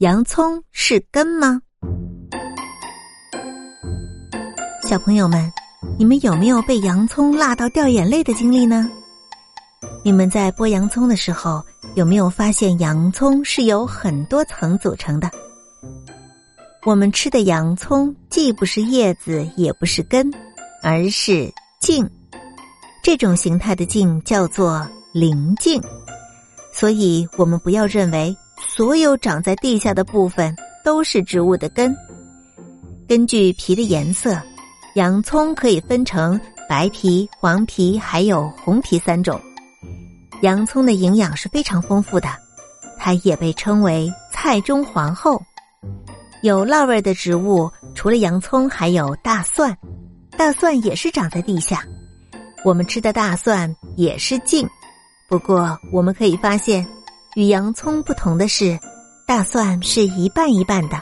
洋葱是根吗？小朋友们，你们有没有被洋葱辣到掉眼泪的经历呢？你们在剥洋葱的时候，有没有发现洋葱是由很多层组成的？我们吃的洋葱既不是叶子，也不是根，而是茎。这种形态的茎叫做鳞茎。所以，我们不要认为所有长在地下的部分都是植物的根。根据皮的颜色，洋葱可以分成白皮、黄皮还有红皮三种。洋葱的营养是非常丰富的，它也被称为“菜中皇后”。有辣味的植物，除了洋葱，还有大蒜。大蒜也是长在地下。我们吃的大蒜也是茎。不过，我们可以发现，与洋葱不同的是大蒜是一瓣一瓣的。